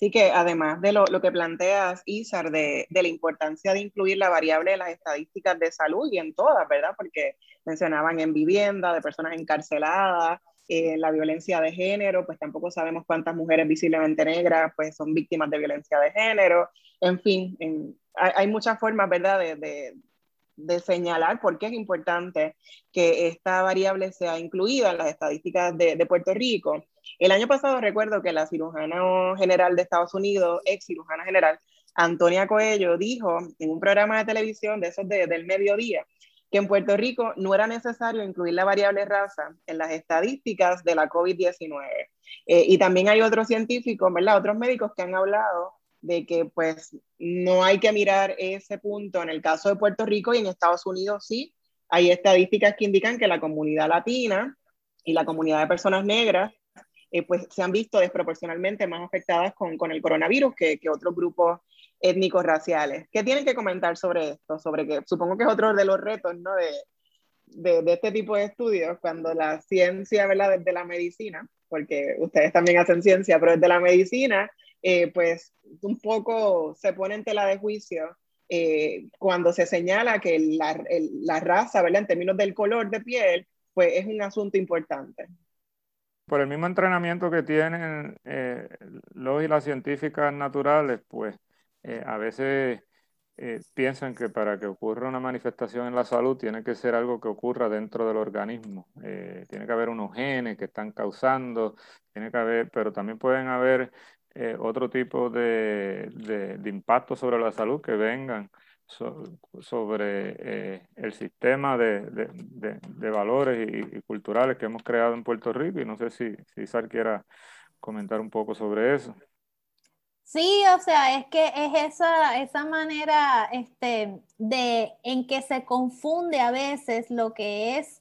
Así que además de lo, lo que planteas, Isar, de, de, la importancia de incluir la variable de las estadísticas de salud y en todas, ¿verdad? Porque mencionaban en vivienda, de personas encarceladas, eh, la violencia de género, pues tampoco sabemos cuántas mujeres visiblemente negras pues son víctimas de violencia de género. En fin, hay, hay, muchas formas, ¿verdad?, de, de señalar por qué es importante que esta variable sea incluida en las estadísticas de, Puerto Rico. El año pasado recuerdo que la cirujana general de Estados Unidos, ex cirujana general, Antonia Coello, dijo en un programa de televisión de esos de, del mediodía que en Puerto Rico no era necesario incluir la variable raza en las estadísticas de la COVID-19. Eh, y también hay otros científicos, ¿verdad? Otros médicos que han hablado de que pues no hay que mirar ese punto en el caso de Puerto Rico y en Estados Unidos sí. Hay estadísticas que indican que la comunidad latina y la comunidad de personas negras eh, pues se han visto desproporcionalmente más afectadas con, con el coronavirus que, que, otros grupos étnicos raciales. ¿Qué tienen que comentar sobre esto? Sobre que supongo que es otro de los retos ¿no? de, de, este tipo de estudios, cuando la ciencia, ¿verdad? Desde la medicina, porque ustedes también hacen ciencia, pero desde la medicina eh, pues un poco se pone en tela de juicio eh, cuando se señala que la, la, raza, ¿verdad? En términos del color de piel, pues es un asunto importante. Por el mismo entrenamiento que tienen eh, los y las científicas naturales, pues a veces piensan que para que ocurra una manifestación en la salud tiene que ser algo que ocurra dentro del organismo. tiene que haber unos genes que están causando, tiene que haber, pero también pueden haber eh, otro tipo de, de, impacto sobre la salud que vengan sobre eh, el sistema de, de valores y, culturales que hemos creado en Puerto Rico y no sé si, si Sar quiera comentar un poco sobre eso. Sí, o sea, es que es esa, esa manera este, de, en que se confunde a veces lo que es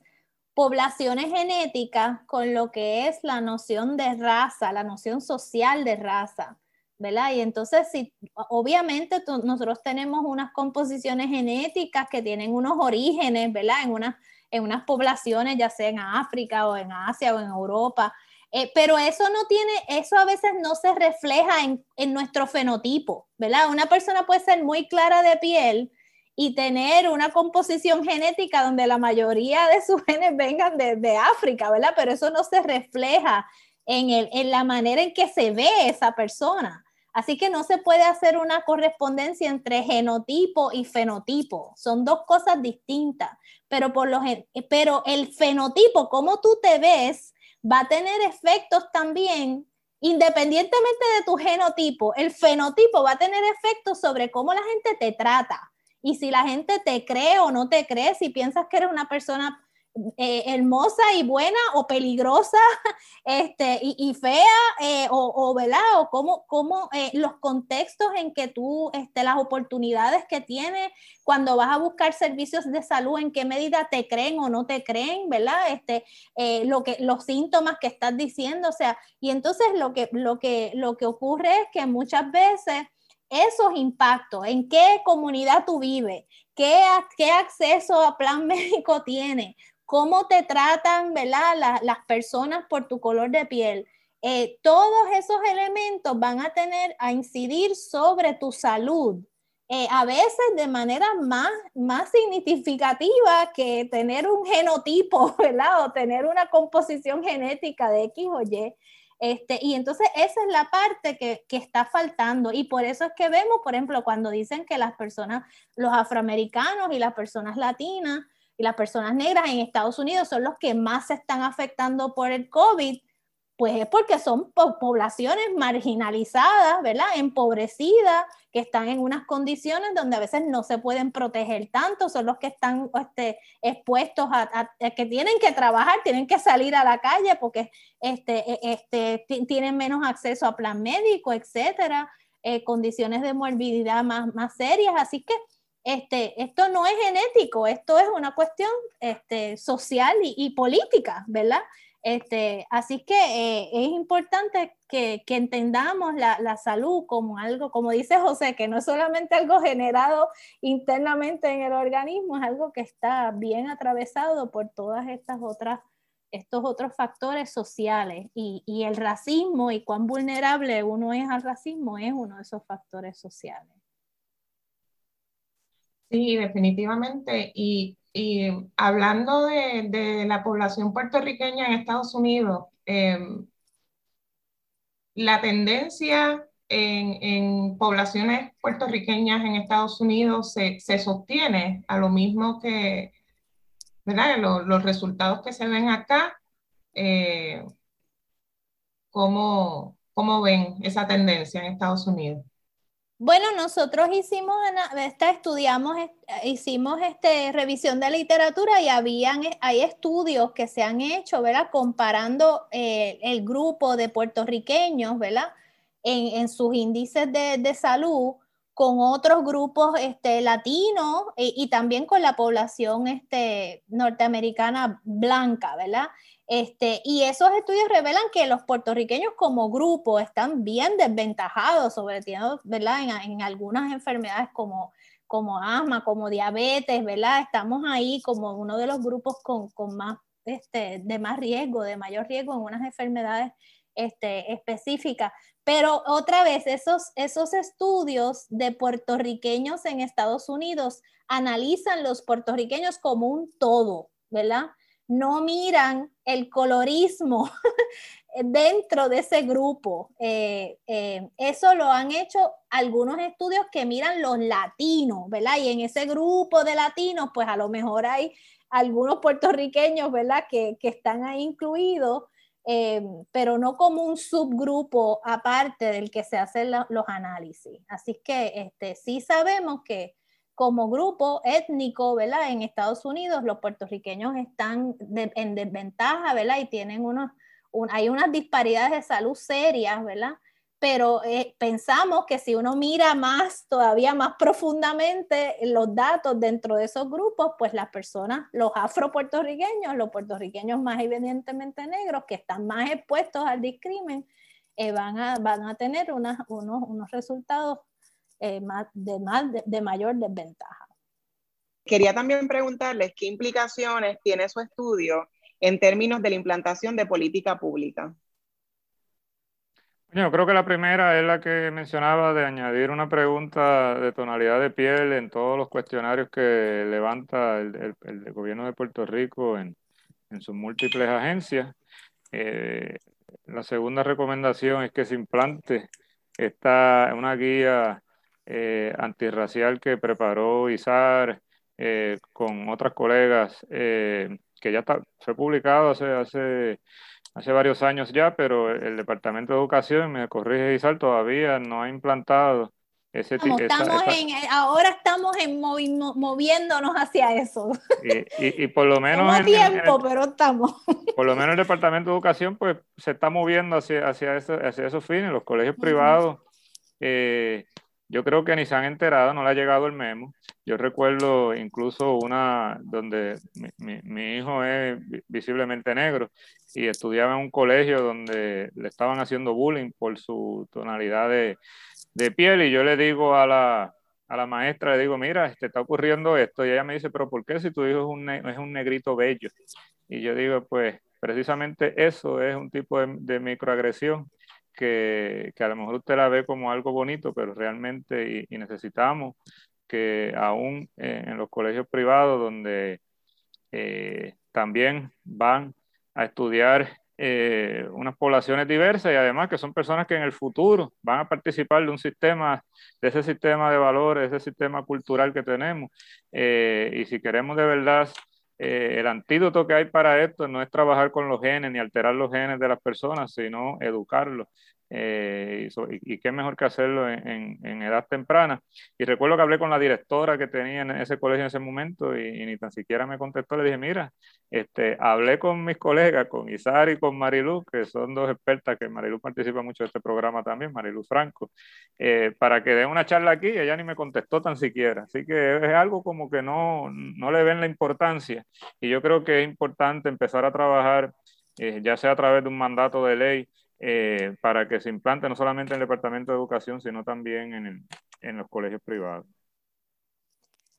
poblaciones genéticas con lo que es la noción de raza, la noción social de raza, ¿verdad? Y entonces, si, obviamente nosotros tenemos unas composiciones genéticas que tienen unos orígenes, ¿verdad? En, una, en unas poblaciones, ya sea en África o en Asia o en Europa, eh, pero eso no tiene, eso a veces no se refleja en, en nuestro fenotipo, ¿verdad? Una persona puede ser muy clara de piel, y tener una composición genética donde la mayoría de sus genes vengan de, de África, ¿verdad? Pero eso no se refleja en, el, en la manera en que se ve esa persona. Así que no se puede hacer una correspondencia entre genotipo y fenotipo. Son dos cosas distintas. Pero, por pero el fenotipo, como tú te ves, va a tener efectos también, independientemente de tu genotipo. El fenotipo va a tener efectos sobre cómo la gente te trata y si la gente te cree o no te cree, si piensas que eres una persona eh, hermosa y buena o peligrosa este, y, fea eh, o, o, ¿verdad? O cómo, cómo eh, los contextos en que tú, este, las oportunidades que tienes cuando vas a buscar servicios de salud, en qué medida te creen o no te creen, ¿verdad? Este, lo que, los síntomas que estás diciendo, o sea, y entonces lo que, lo que, lo que ocurre es que muchas veces esos impactos, en qué comunidad tú vives, qué, acceso a plan médico tienes, cómo te tratan ¿verdad? las personas por tu color de piel. Eh, todos esos elementos van a tener a incidir sobre tu salud eh, a veces de manera más, más significativa que tener un genotipo, ¿verdad? O tener una composición genética de X o Y. Este, y entonces esa es la parte que, que, está faltando. Y por eso es que vemos, por ejemplo, cuando dicen que las personas, los afroamericanos y las personas latinas y las personas negras en Estados Unidos son los que más se están afectando por el COVID, pues es porque son poblaciones marginalizadas, ¿verdad? Empobrecidas, que están en unas condiciones donde a veces no se pueden proteger tanto, son los que están este, expuestos a, que tienen que trabajar, tienen que salir a la calle porque este, e, este, tienen menos acceso a plan médico, etcétera, eh, condiciones de morbilidad más, más serias. Así que este, esto no es genético, esto es una cuestión este, social y política, ¿verdad? Este, así que eh, es importante que, entendamos la, salud como algo, como dice José, que no es solamente algo generado internamente en el organismo, es algo que está bien atravesado por todas estas otras estos otros factores sociales y, y el racismo y cuán vulnerable uno es al racismo es uno de esos factores sociales. Sí, definitivamente. Y y hablando de, la población puertorriqueña en Estados Unidos, em, la tendencia en, poblaciones puertorriqueñas en Estados Unidos se, sostiene a lo mismo que Los, resultados que se ven acá. Eh, ¿cómo, ¿Cómo ven esa tendencia en Estados Unidos? Bueno, nosotros hicimos, esta, estudiamos, hicimos este, revisión de literatura y habían, hay estudios que se han hecho, ¿verdad? Comparando eh, el grupo de puertorriqueños, ¿verdad? En, sus índices de, salud con otros grupos este, latinos y, y, también con la población este, norteamericana blanca, ¿verdad? Este, y esos estudios revelan que los puertorriqueños como grupo están bien desventajados, sobre todo. En, algunas enfermedades como, como asma, como diabetes, ¿verdad? Estamos ahí como uno de los grupos con, más, este, de más riesgo, de mayor riesgo en unas enfermedades este, específicas. Pero otra vez, esos, esos estudios de puertorriqueños en Estados Unidos analizan los puertorriqueños como un todo, ¿verdad? No miran el colorismo dentro de ese grupo. Eh, eh, eso lo han hecho algunos estudios que miran los latinos, ¿verdad? Y en ese grupo de latinos, pues a lo mejor hay algunos puertorriqueños, ¿verdad? Que, están ahí incluidos, eh, pero no como un subgrupo aparte del que se hacen los análisis. Así que este, sí sabemos que como grupo étnico, ¿verdad? En Estados Unidos los puertorriqueños están en desventaja, ¿verdad? Y tienen unos, hay unas disparidades de salud serias, ¿verdad? Pero eh, pensamos que si uno mira más, todavía más profundamente los datos dentro de esos grupos, pues las personas, los afropuertorriqueños, los puertorriqueños más evidentemente negros, que están más expuestos al discrimen, eh, van, a, van a tener unos, unos resultados eh, de, más, de, mayor desventaja. Quería también preguntarles qué implicaciones tiene su estudio en términos de la implantación de política pública. Yo creo que la primera es la que mencionaba de añadir una pregunta de tonalidad de piel en todos los cuestionarios que levanta el, gobierno de Puerto Rico en, sus múltiples agencias. Eh, la segunda recomendación es que se implante esta, una guía eh, antirracial que preparó ISAR eh, con otras colegas, eh, que ya está, fue publicado hace, hace, hace varios años ya, pero el Departamento de Educación, me corrige ISAR, todavía no ha implantado ese tipo. ahora estamos en moviéndonos hacia eso. Y, por lo menos... No tiempo, pero estamos. Por lo menos el Departamento de Educación pues se está moviendo hacia, hacia, hacia esos fines, los colegios privados. Eh, yo creo que ni se han enterado, no le ha llegado el memo. Yo recuerdo incluso una donde mi, hijo es visiblemente negro y estudiaba en un colegio donde le estaban haciendo bullying por su tonalidad de, piel y yo le digo a la, a la maestra, le digo, mira, te está ocurriendo esto y ella me dice, pero ¿por qué si tu hijo es un, es un negrito bello? Y yo digo, pues precisamente eso es un tipo de microagresión que, a lo mejor usted la ve como algo bonito, pero realmente y, necesitamos que aún eh, en los colegios privados donde eh, también van a estudiar eh, unas poblaciones diversas y además que son personas que en el futuro van a participar de un sistema, de ese sistema de valores, de ese sistema cultural que tenemos. y si queremos de verdad el antídoto que hay para esto no es trabajar con los genes ni alterar los genes de las personas, sino educarlos. Eh, y, qué mejor que hacerlo en, edad temprana. Y recuerdo que hablé con la directora que tenía en ese colegio en ese momento y, ni tan siquiera me contestó. Le dije, mira, este, hablé con mis colegas, con Isar y con Marilu, que son dos expertas, que Marilu participa mucho de este programa también, Marilu Franco, eh, para que den una charla aquí y ella ni me contestó tan siquiera. Así que es algo como que no, no le ven la importancia. Y yo creo que es importante empezar a trabajar, eh, ya sea a través de un mandato de ley, eh, para que se implante no solamente en el Departamento de Educación, sino también en, en los colegios privados.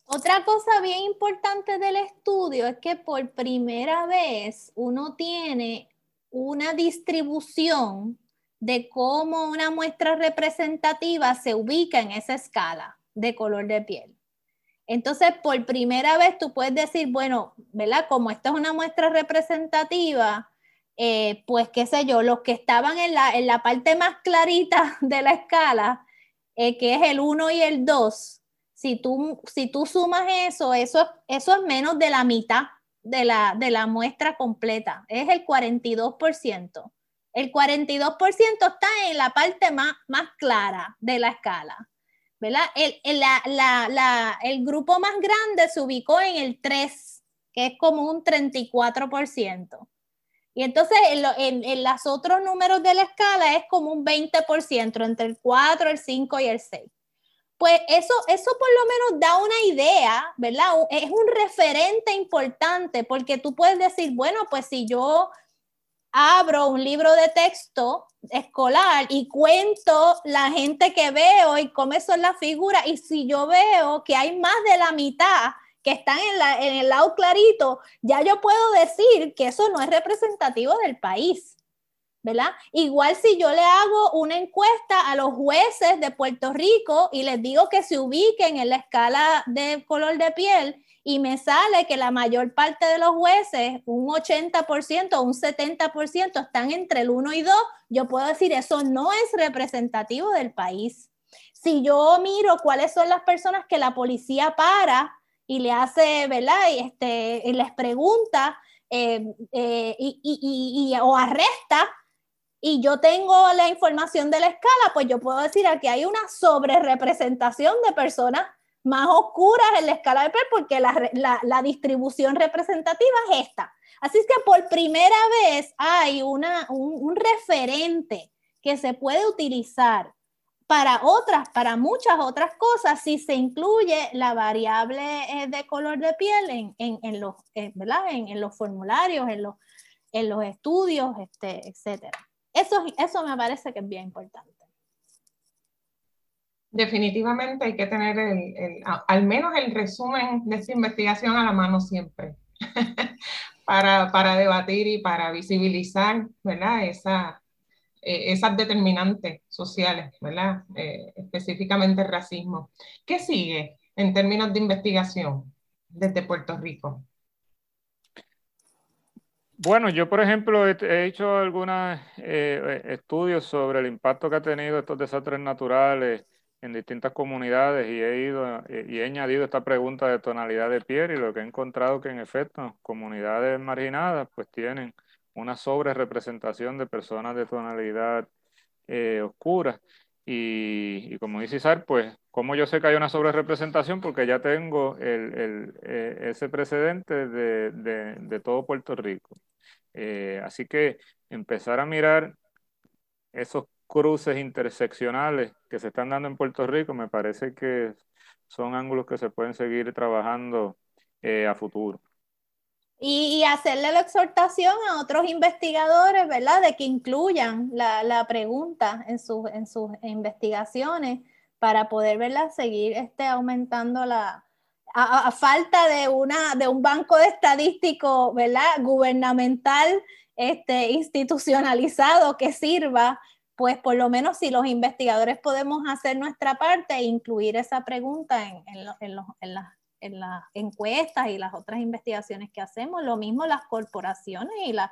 Otra cosa bien importante del estudio es que por primera vez uno tiene una distribución de cómo una muestra representativa se ubica en esa escala de color de piel. Entonces, por primera vez tú puedes decir, bueno, ¿verdad? Como esta es una muestra representativa, eh, pues qué sé yo, los que estaban en la, en la parte más clarita de la escala, eh, que es el 1 y el 2, si tú, si tú sumas eso, eso, eso es menos de la mitad de la, de la muestra completa, es el 42%. El 42% está en la parte más, más clara de la escala. ¿verdad? El, el, la, la, el grupo más grande se ubicó en el 3, que es como un 34%. Y entonces en, en, los otros números de la escala es como un 20%, entre el 4, el 5 y el 6. Pues eso, eso por lo menos da una idea, ¿verdad? Es un referente importante porque tú puedes decir, bueno, pues si yo abro un libro de texto escolar y cuento la gente que veo y cómo son las figuras, y si yo veo que hay más de la mitad que están en, el lado clarito, ya yo puedo decir que eso no es representativo del país. ¿verdad? Igual si yo le hago una encuesta a los jueces de Puerto Rico y les digo que se ubiquen en la escala de color de piel y me sale que la mayor parte de los jueces, un 80% o un 70% están entre el 1 y 2, yo puedo decir eso no es representativo del país. Si yo miro cuáles son las personas que la policía para y le hace, ¿verdad? Y, este, y les pregunta eh, eh, y, y, y, o arresta y yo tengo la información de la escala, pues yo puedo decir aquí hay una sobrerepresentación de personas más oscuras en la escala de PER porque la, la, distribución representativa es esta. Así es que por primera vez hay una, un, un referente que se puede utilizar para otras, para muchas otras cosas, si se incluye la variable eh, de color de piel en, en, en los, eh, ¿verdad? En, en, los formularios, en los, en los estudios, este, etc. Eso, eso me parece que es bien importante. Definitivamente hay que tener el, el, al menos el resumen de esta investigación a la mano siempre, para, para debatir y para visibilizar ¿verdad? Esa, eh, esas determinantes sociales, ¿verdad? Eh, específicamente el racismo. ¿Qué sigue en términos de investigación desde Puerto Rico? Bueno, yo por ejemplo he, hecho algunos eh, estudios sobre el impacto que ha tenido estos desastres naturales en distintas comunidades y he ido y he añadido esta pregunta de tonalidad de piel y lo que he encontrado que en efecto comunidades marginadas pues tienen una sobre representación de personas de tonalidad eh, oscura. Y, como dice Isar, pues, como yo sé que hay una sobre representación? Porque ya tengo eh, ese precedente de, de, todo Puerto Rico. Eh, así que empezar a mirar esos cruces interseccionales que se están dando en Puerto Rico, me parece que son ángulos que se pueden seguir trabajando a futuro. Y, hacerle la exhortación a otros investigadores, ¿verdad?, de que incluyan la, la pregunta en, sus en sus investigaciones para poder, ¿verdad?, seguir este, aumentando la, a, falta de, una, de un banco de estadístico, ¿verdad?, gubernamental, este, institucionalizado que sirva pues por lo menos si los investigadores podemos hacer nuestra parte e incluir esa pregunta en, en, en, las encuestas y las otras investigaciones que hacemos, lo mismo las corporaciones y las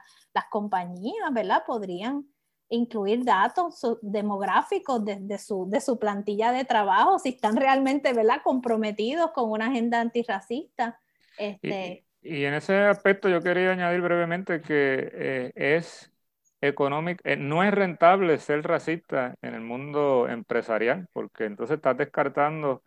compañías, ¿verdad? Podrían incluir datos demográficos de, su, de su plantilla de trabajo, si están realmente ¿verdad? comprometidos con una agenda antirracista. Este... Y, en ese aspecto yo quería añadir brevemente que eh, es económico, eh, no es rentable ser racista en el mundo empresarial, porque entonces estás descartando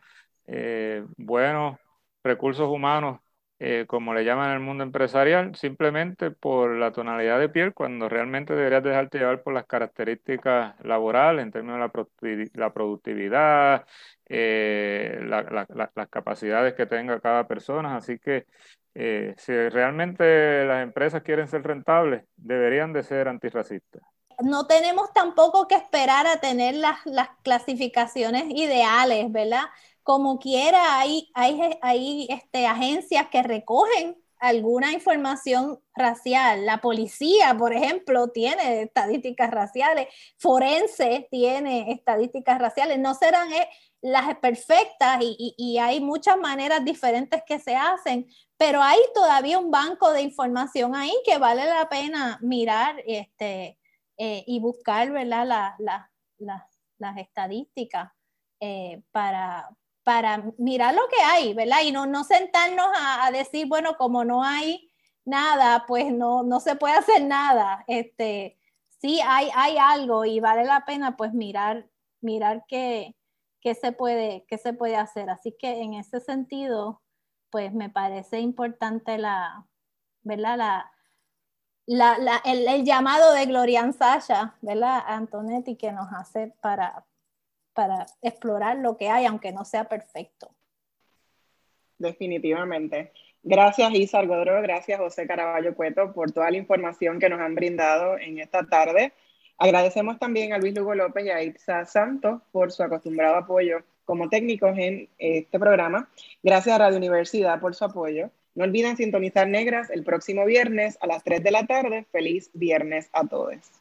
eh, buenos recursos humanos eh, como le llaman en el mundo empresarial, simplemente por la tonalidad de piel, cuando realmente deberías dejarte llevar por las características laborales en términos de la, productividad, eh, las capacidades que tenga cada persona. Así que eh, si realmente las empresas quieren ser rentables, deberían de ser antirracistas no tenemos tampoco que esperar a tener las, las, clasificaciones ideales, ¿verdad? Como quiera, hay, hay, hay este, agencias que recogen alguna información racial. La policía, por ejemplo, tiene estadísticas raciales, forense tiene estadísticas raciales, no serán eh, las perfectas y, hay muchas maneras diferentes que se hacen, pero hay todavía un banco de información ahí que vale la pena mirar este, eh, y buscar ¿verdad? las estadísticas eh, para, para mirar lo que hay, ¿verdad? Y no, no sentarnos a, decir, bueno, como no hay nada, pues no, no se puede hacer nada. Este, sí hay, hay algo y vale la pena pues mirar, mirar qué, qué, se puede, qué se puede hacer. Así que en ese sentido, pues me parece importante la, ¿verdad? La, la, el, llamado de Glorian Sasha, ¿verdad? Antonetti, que nos hace para, para explorar lo que hay, aunque no sea perfecto. Definitivamente. Gracias Isa Godro, gracias José Caraballo Cueto por toda la información que nos han brindado en esta tarde. Agradecemos también a Luis Lugo López y a Itza Santos por su acostumbrado apoyo como técnicos en este programa. Gracias a Radio Universidad por su apoyo. No olviden sintonizar Negras el próximo viernes a las 3 de la tarde. Feliz viernes a todos.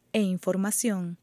e información.